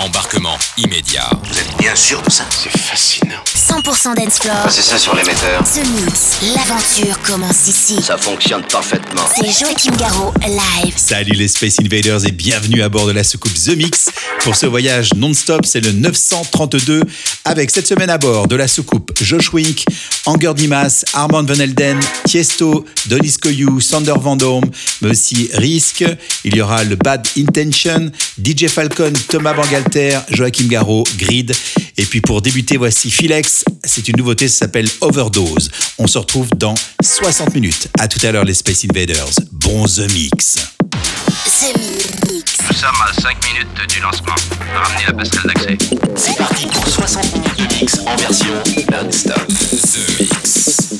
Embarquement immédiat. Vous êtes bien sûr de ça C'est fascinant. 100% dance floor. C'est ça sur l'émetteur. The Mix, l'aventure commence ici. Ça fonctionne parfaitement. C'est Joachim Garraud, live. Salut les Space Invaders et bienvenue à bord de la soucoupe The Mix. Pour ce voyage non-stop, c'est le 932 avec cette semaine à bord de la soucoupe Josh Wink, Anger Dimas, Armand Van Elden, Tiesto, Donis Koyu, Sander Van Dorm, mais aussi Risk. Il y aura le Bad Intention, DJ Falcon, Thomas Joachim Garraud, Grid. Et puis pour débuter, voici Philex. C'est une nouveauté, ça s'appelle Overdose. On se retrouve dans 60 minutes. À tout à l'heure les Space Invaders. Bon The Mix. The Mix. Nous sommes à 5 minutes du lancement. Ramenez la passerelle d'accès. C'est parti pour 60 minutes de mix en version non-stop. The Mix.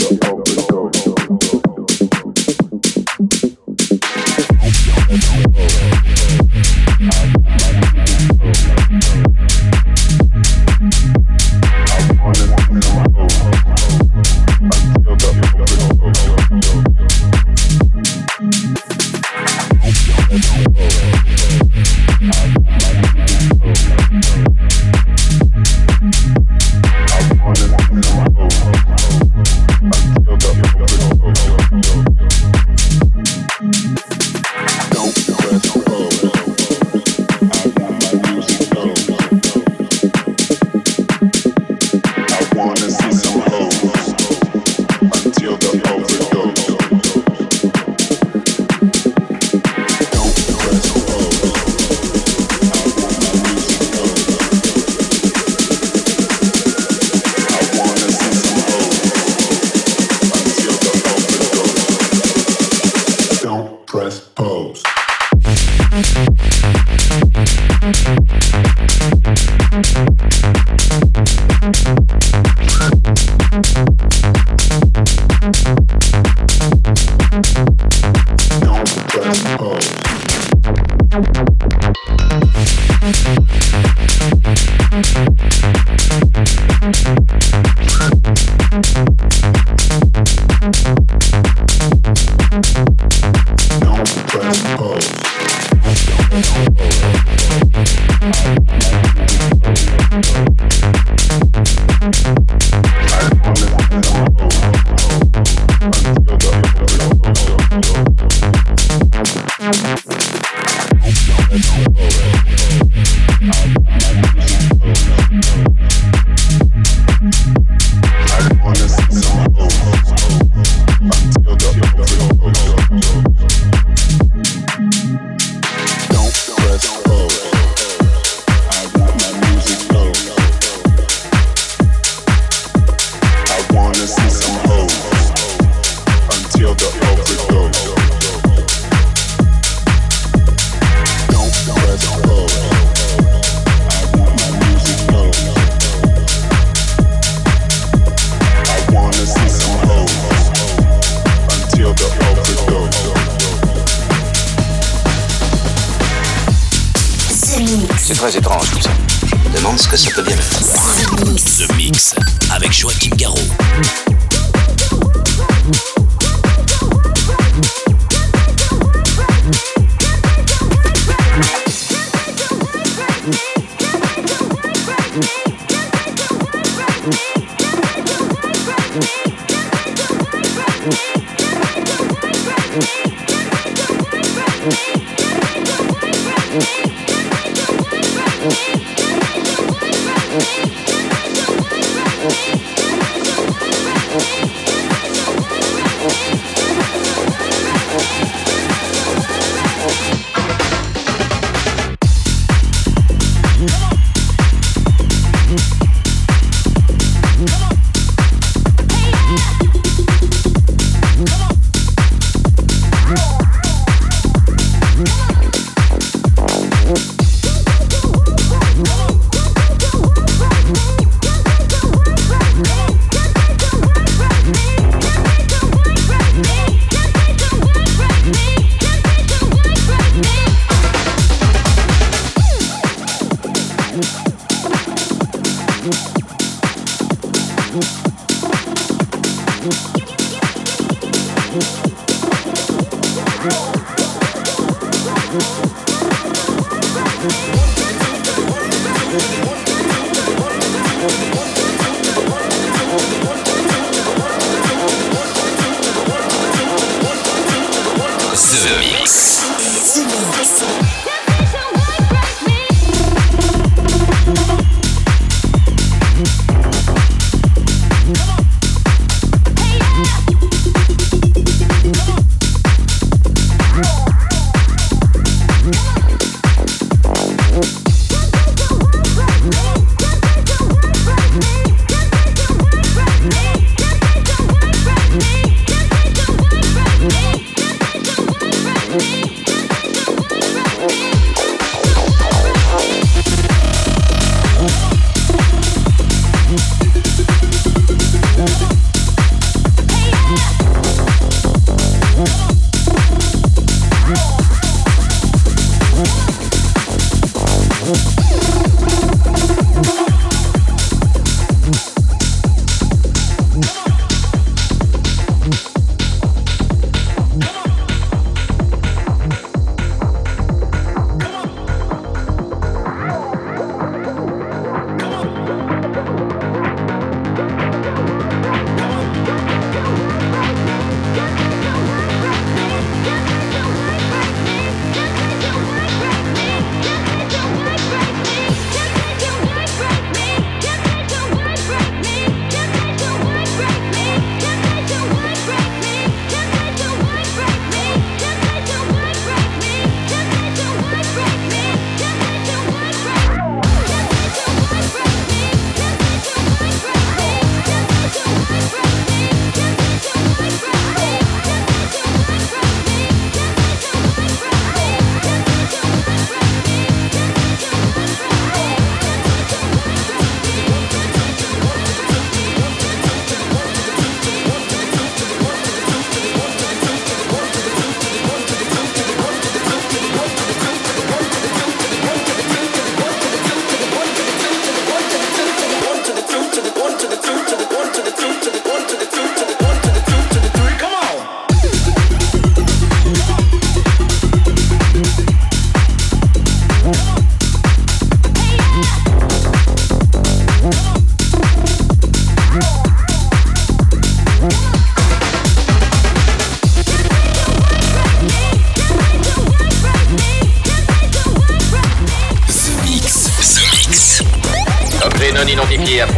Don't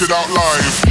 It out live.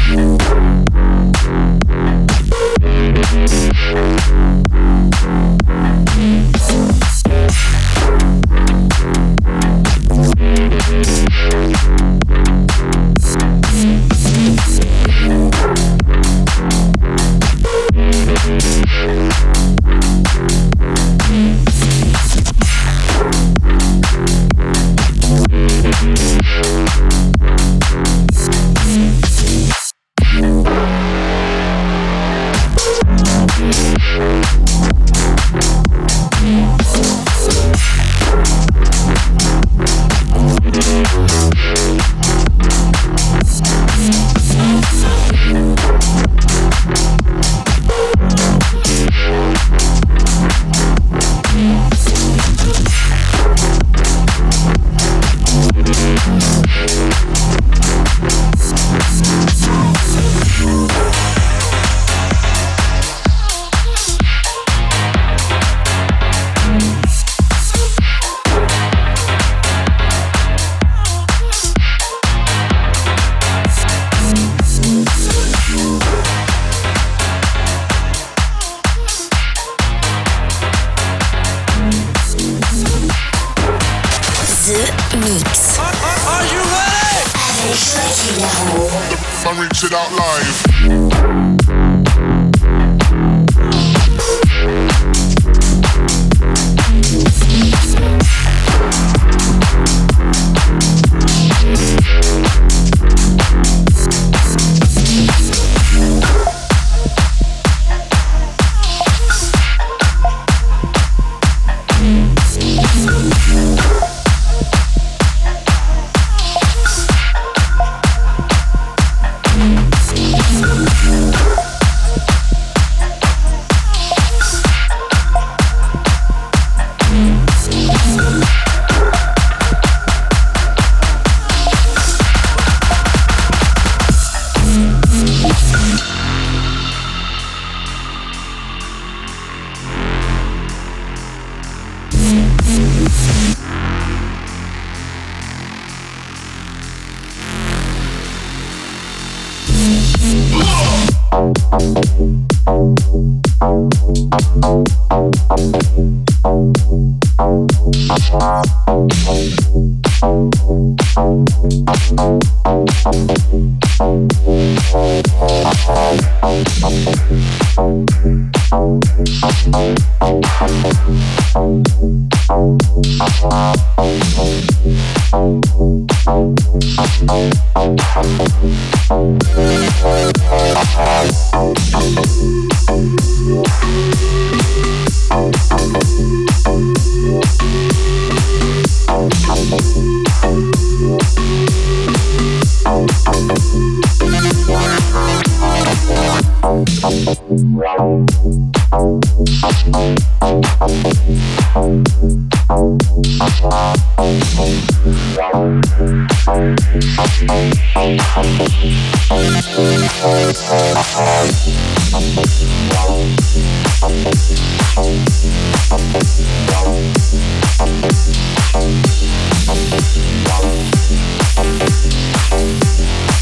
Oh.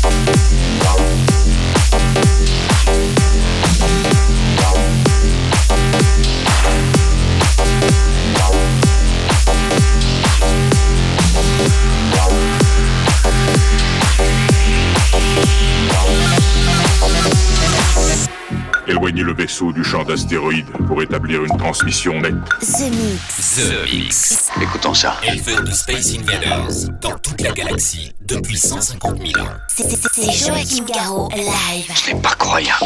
Thank Éloignez le vaisseau du champ d'astéroïdes pour établir une transmission nette. The Mix. The Mix. Écoutons ça. Éleveur de Space Invaders dans toute la galaxie depuis 150 000 ans. C'est- c'est- C'est Joachim Garraud, live. Ce n'est pas croyable.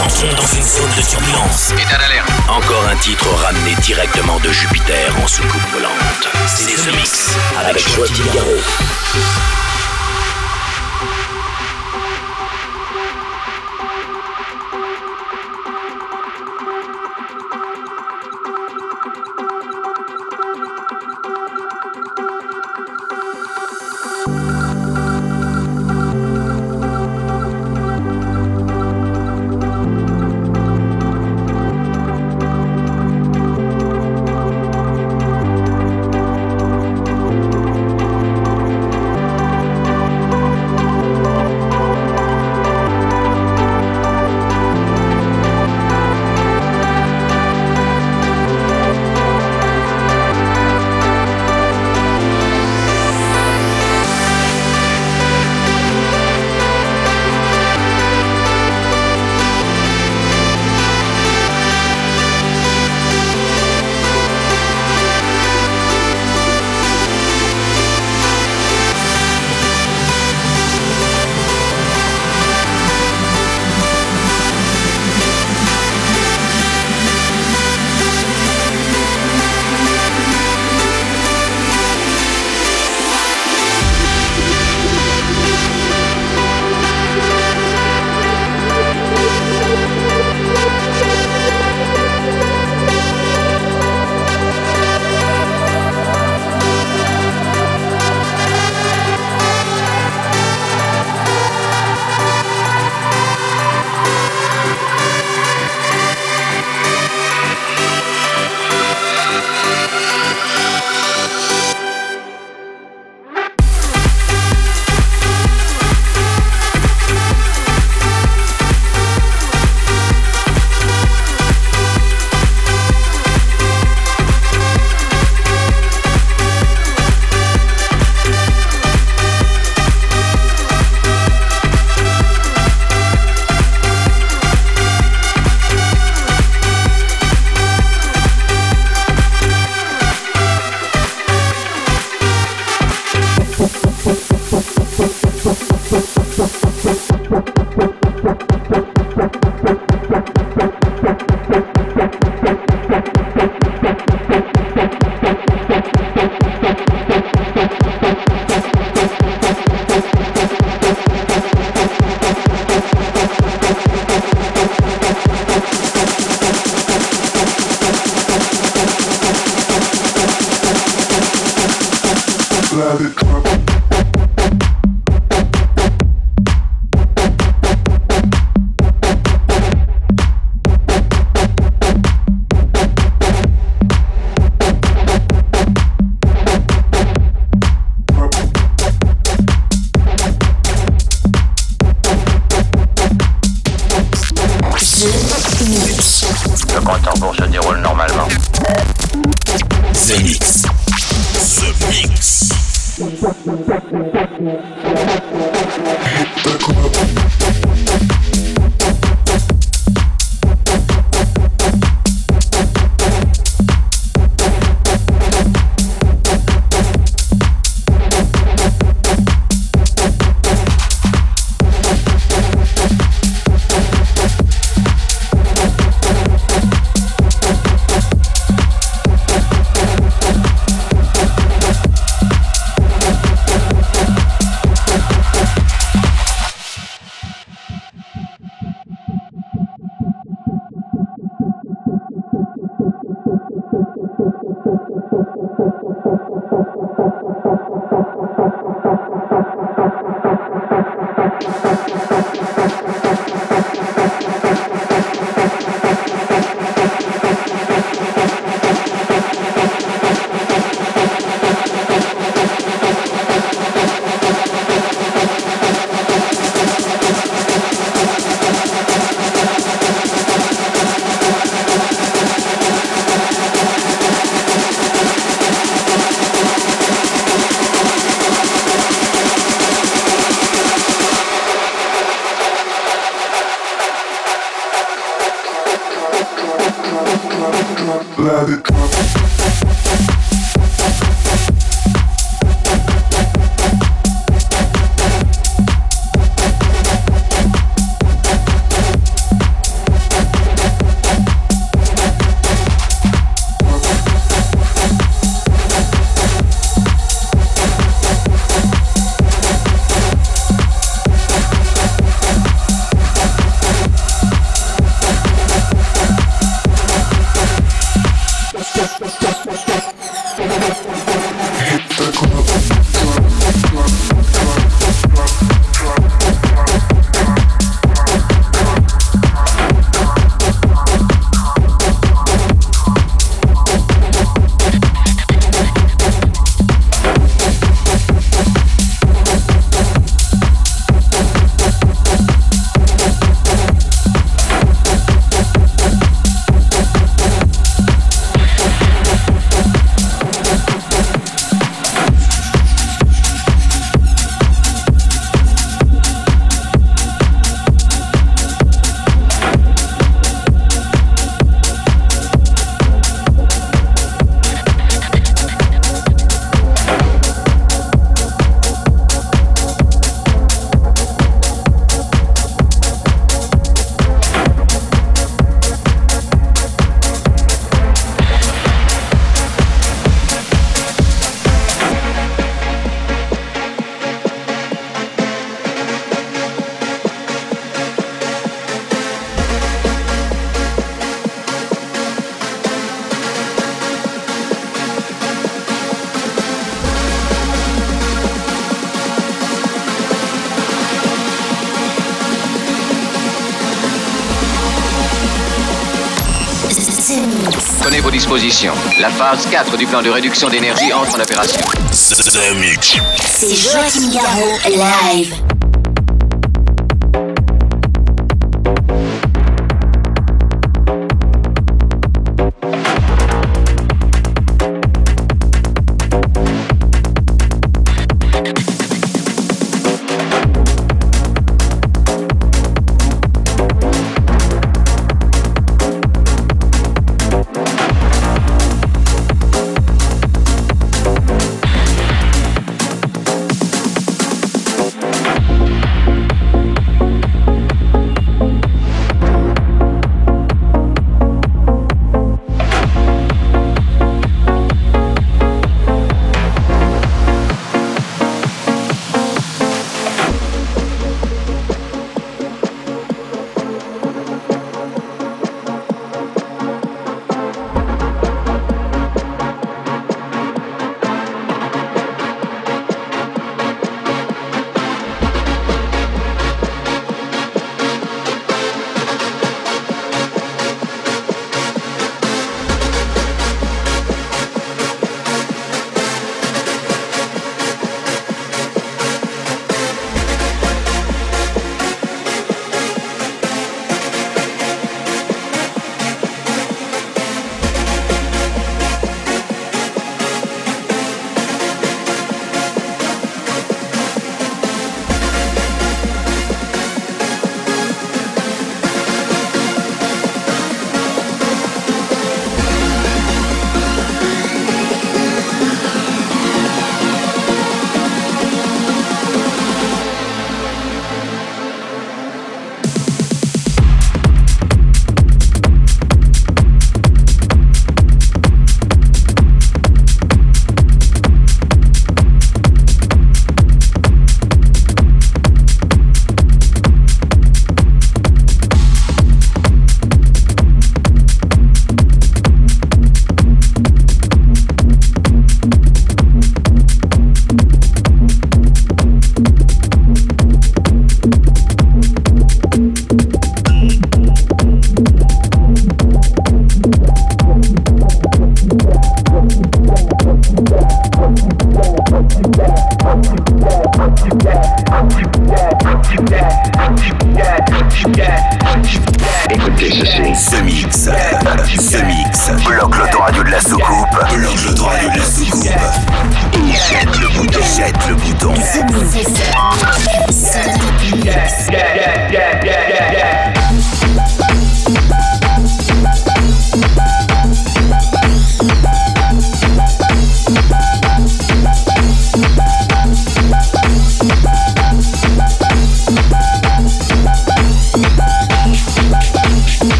entrons dans une zone de turbulence. État d'alerte. Encore un titre ramené directement de Jupiter en soucoupe volante. C'est The Mix avec, Joachim La phase 4 du plan de réduction d'énergie entre en opération. C'est Joachim Garraud, live.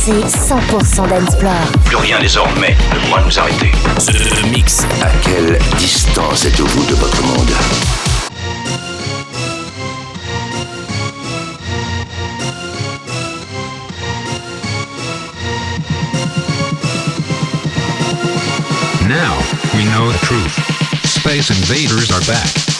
Condensé 100% d'Ensplore. Plus rien désormais ne pourra nous arrêter. The Mix. À quelle distance êtes-vous de votre monde? Now we know the truth. Space invaders are back.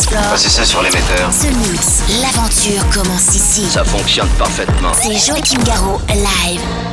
Dancefloor. Passez ça sur l'émetteur. Ce mix, l'aventure commence ici. Ça fonctionne parfaitement. C'est Joachim Garraud live.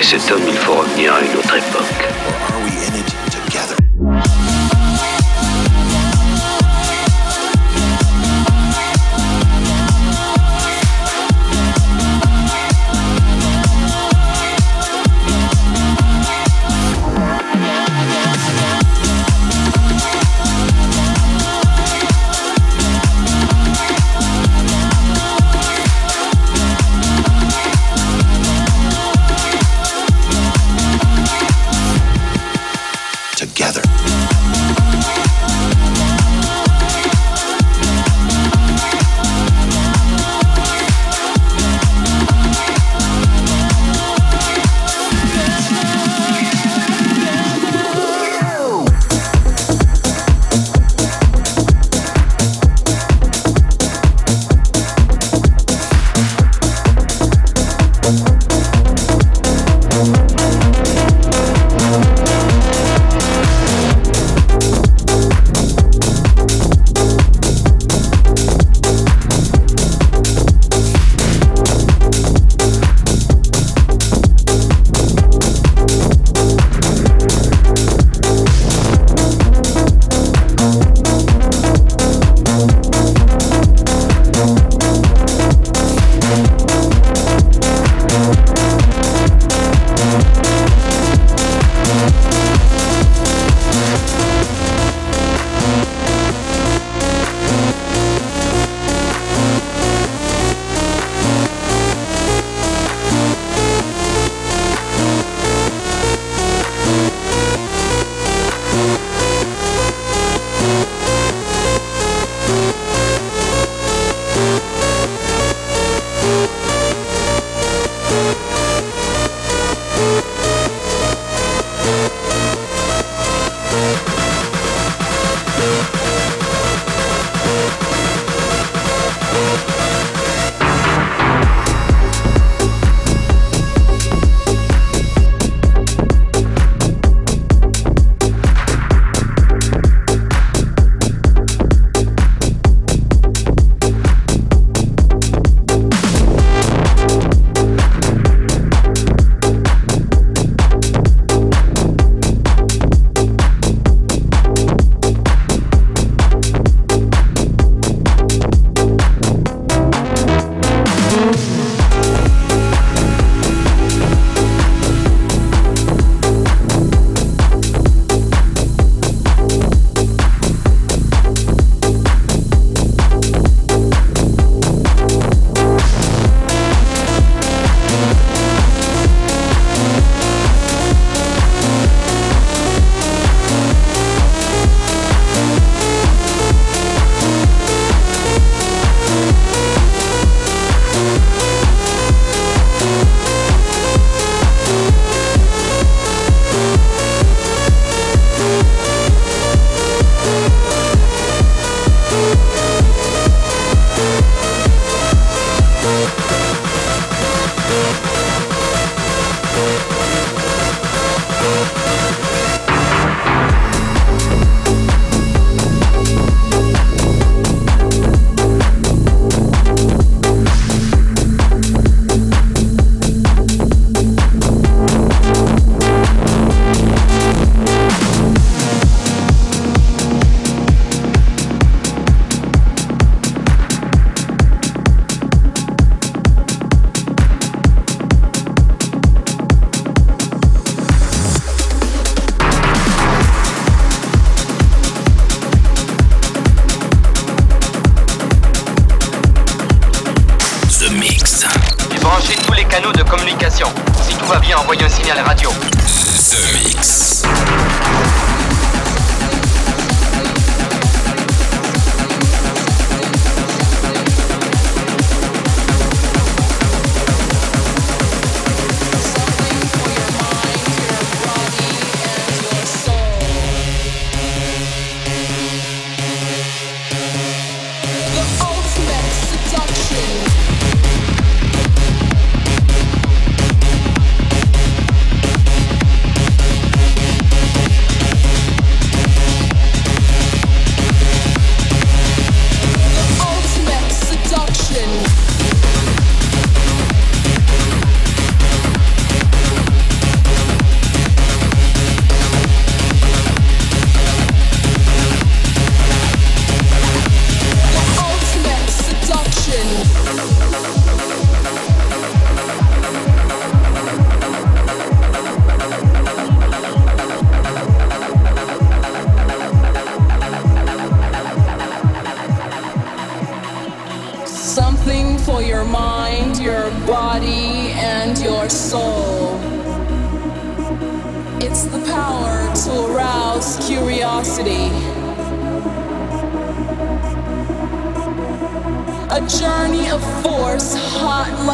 Cet homme, il faut revenir à une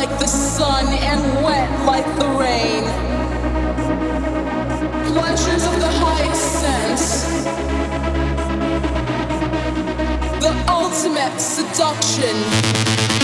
like the sun and wet like the rain. Pleasures of the highest sense. The ultimate seduction.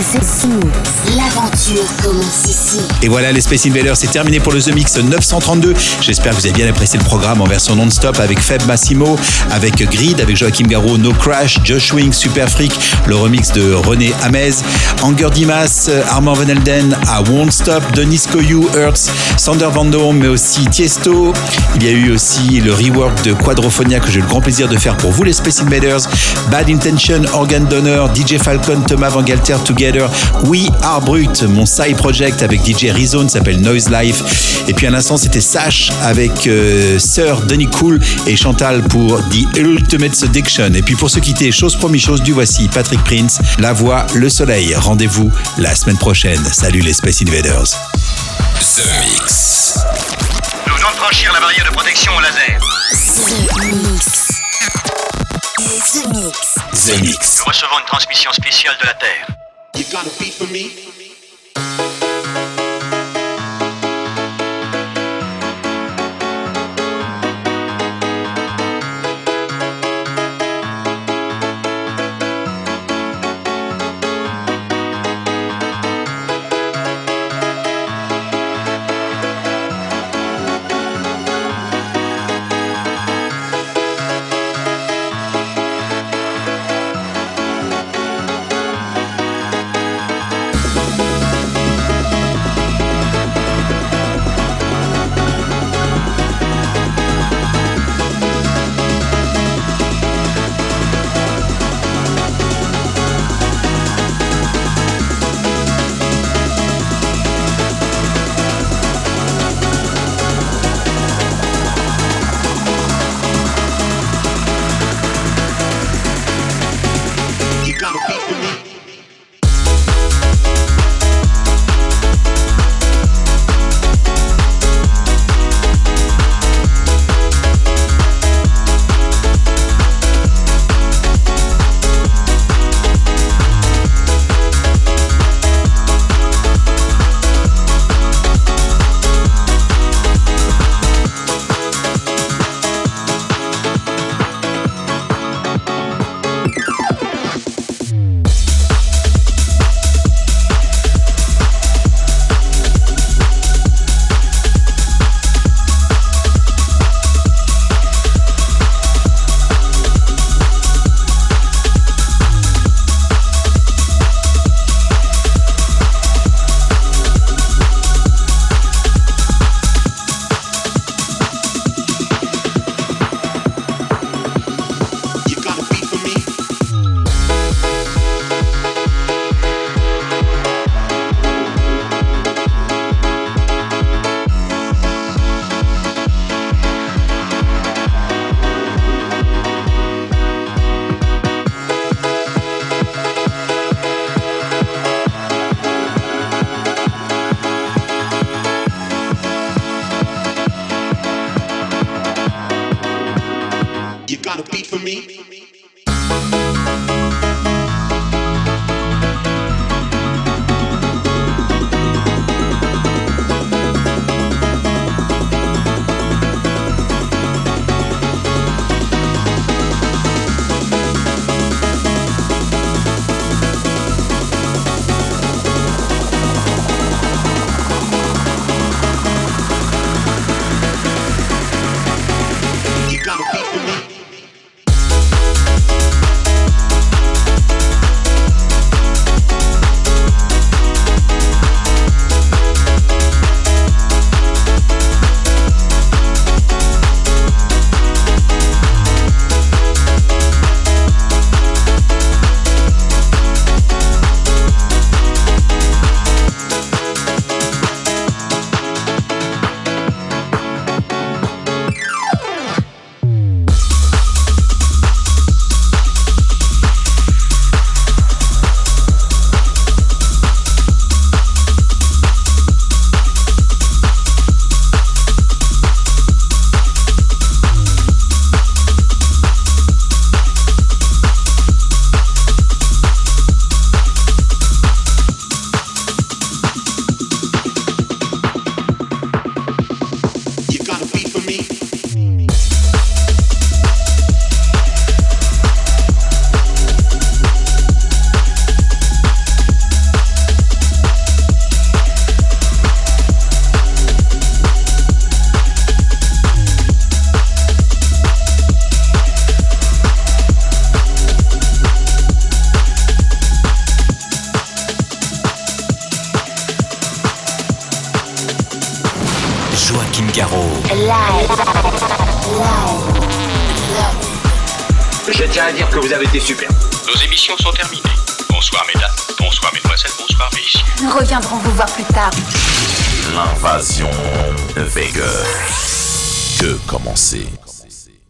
Super. C'est The Mix. L'aventure commence ici. Et voilà, les Space Invaders, c'est terminé pour le The Mix 932. J'espère que vous avez bien apprécié le programme en version non-stop avec Feb Massimo, avec Grid, avec Joachim Garraud, No Crash, Josh Wing, Super Freak, le remix de René Hamez, Anger Dimas, Armand Van Elden à Won't Stop, Denis Koyu, Hertz, Sander Van Dome, mais aussi Tiesto. Il y a eu aussi le rework de Quadrophonia que j'ai le grand plaisir de faire pour vous, les Space Invaders. Bad Intention, Organ Donor, DJ Falcon, Thomas Van Galter Together, We Are Brut, mon side project avec DJ Rizone s'appelle Noise Life. Et puis à l'instant, c'était Sash avec euh, Sir Denis Cool et Chantal pour The Ultimate Seduction. Et puis pour se quitter, chose promis, chose du voici, Patrick Prince, La Voix, Le Soleil. Rendez-vous la semaine prochaine. Salut les Space Invaders. The Mix. Nous venons de franchir la barrière de protection au laser. The Mix. The Mix. The Mix. Nous recevons une transmission spéciale de la Terre. You got a beat for me?